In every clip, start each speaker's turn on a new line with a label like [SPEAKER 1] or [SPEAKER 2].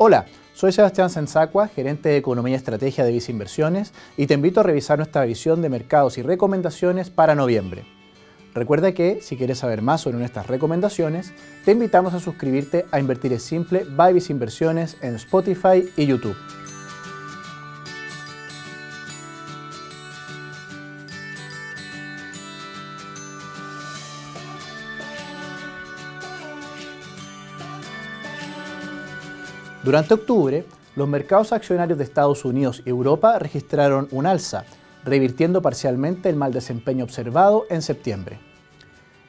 [SPEAKER 1] Hola, soy Sebastián Sensacua, gerente de Economía y Estrategia de Visa Inversiones, y te invito a revisar nuestra visión de mercados y recomendaciones para noviembre. Recuerda que, si quieres saber más sobre nuestras recomendaciones, te invitamos a suscribirte a Invertir es Simple by Visa Inversiones en Spotify y YouTube. Durante octubre, los mercados accionarios de Estados Unidos y Europa registraron un alza, revirtiendo parcialmente el mal desempeño observado en septiembre.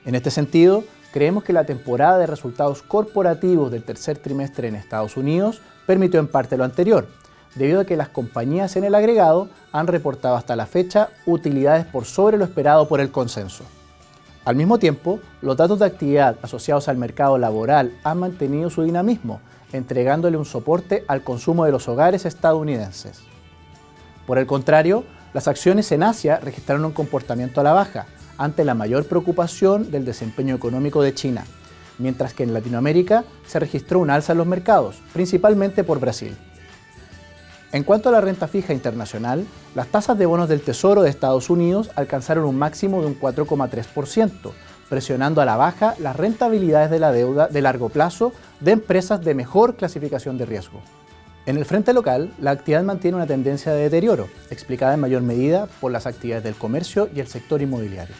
[SPEAKER 1] En este sentido, creemos que la temporada de resultados corporativos del tercer trimestre en Estados Unidos permitió en parte lo anterior, debido a que las compañías en el agregado han reportado hasta la fecha utilidades por sobre lo esperado por el consenso. Al mismo tiempo, los datos de actividad asociados al mercado laboral han mantenido su dinamismo, entregándole un soporte al consumo de los hogares estadounidenses. Por el contrario, las acciones en Asia registraron un comportamiento a la baja, ante la mayor preocupación del desempeño económico de China, mientras que en Latinoamérica se registró un alza en los mercados, principalmente por Brasil. En cuanto a la renta fija internacional, las tasas de bonos del Tesoro de Estados Unidos alcanzaron un máximo de un 4,3%, presionando a la baja las rentabilidades de la deuda de largo plazo de empresas de mejor clasificación de riesgo. En el frente local, la actividad mantiene una tendencia de deterioro, explicada en mayor medida por las actividades del comercio y el sector inmobiliario.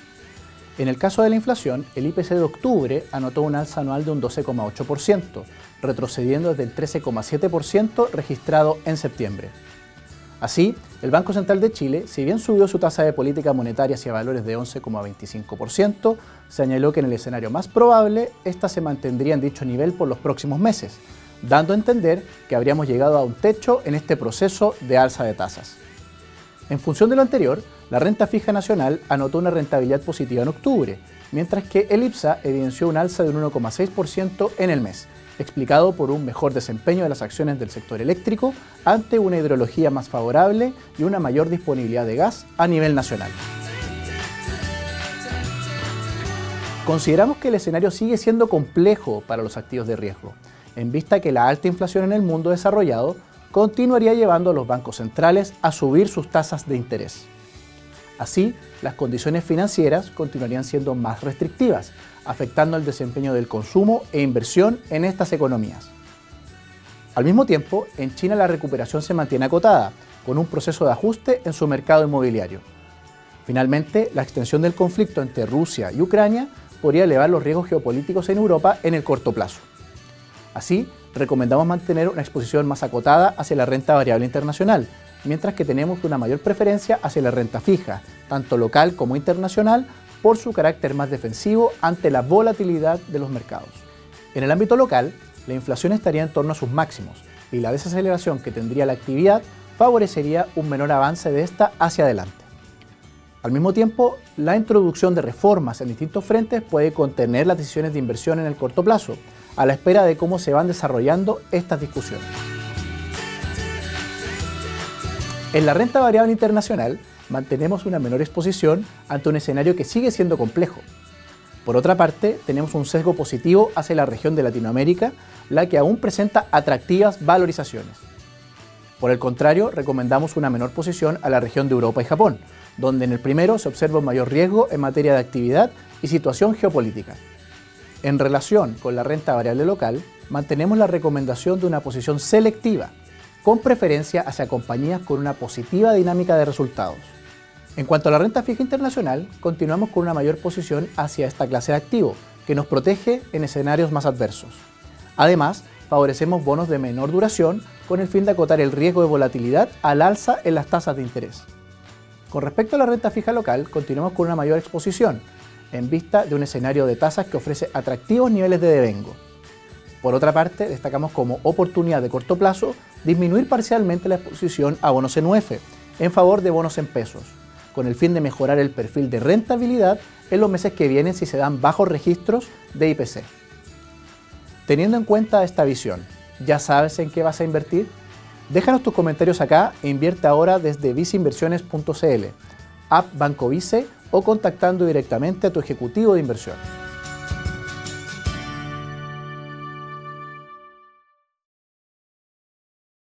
[SPEAKER 1] En el caso de la inflación, el IPC de octubre anotó un alza anual de un 12,8%, retrocediendo desde el 13,7% registrado en septiembre. Así, el Banco Central de Chile, si bien subió su tasa de política monetaria hacia valores de 11,25%, señaló que en el escenario más probable, esta se mantendría en dicho nivel por los próximos meses, dando a entender que habríamos llegado a un techo en este proceso de alza de tasas. En función de lo anterior, la renta fija nacional anotó una rentabilidad positiva en octubre, mientras que el IPSA evidenció un alza de un 1,6% en el mes, explicado por un mejor desempeño de las acciones del sector eléctrico ante una hidrología más favorable y una mayor disponibilidad de gas a nivel nacional. Consideramos que el escenario sigue siendo complejo para los activos de riesgo, en vista que la alta inflación en el mundo desarrollado continuaría llevando a los bancos centrales a subir sus tasas de interés. Así, las condiciones financieras continuarían siendo más restrictivas, afectando el desempeño del consumo e inversión en estas economías. Al mismo tiempo, en China la recuperación se mantiene acotada, con un proceso de ajuste en su mercado inmobiliario. Finalmente, la extensión del conflicto entre Rusia y Ucrania podría elevar los riesgos geopolíticos en Europa en el corto plazo. Así, recomendamos mantener una exposición más acotada hacia la renta variable internacional, mientras que tenemos una mayor preferencia hacia la renta fija, tanto local como internacional, por su carácter más defensivo ante la volatilidad de los mercados. En el ámbito local, la inflación estaría en torno a sus máximos y la desaceleración que tendría la actividad favorecería un menor avance de esta hacia adelante. Al mismo tiempo, la introducción de reformas en distintos frentes puede contener las decisiones de inversión en el corto plazo, a la espera de cómo se van desarrollando estas discusiones. En la renta variable internacional mantenemos una menor exposición ante un escenario que sigue siendo complejo. Por otra parte, tenemos un sesgo positivo hacia la región de Latinoamérica, la que aún presenta atractivas valorizaciones. Por el contrario, recomendamos una menor posición a la región de Europa y Japón, donde en el primero se observa un mayor riesgo en materia de actividad y situación geopolítica. En relación con la renta variable local, mantenemos la recomendación de una posición selectiva con preferencia hacia compañías con una positiva dinámica de resultados. En cuanto a la renta fija internacional, continuamos con una mayor posición hacia esta clase de activo, que nos protege en escenarios más adversos. Además, favorecemos bonos de menor duración con el fin de acotar el riesgo de volatilidad al alza en las tasas de interés. Con respecto a la renta fija local, continuamos con una mayor exposición, en vista de un escenario de tasas que ofrece atractivos niveles de devengo. Por otra parte, destacamos como oportunidad de corto plazo disminuir parcialmente la exposición a bonos en UF en favor de bonos en pesos, con el fin de mejorar el perfil de rentabilidad en los meses que vienen si se dan bajos registros de IPC. Teniendo en cuenta esta visión, ¿ya sabes en qué vas a invertir? Déjanos tus comentarios acá e invierte ahora desde viceinversiones.cl, app Banco Vice o contactando directamente a tu ejecutivo de inversión.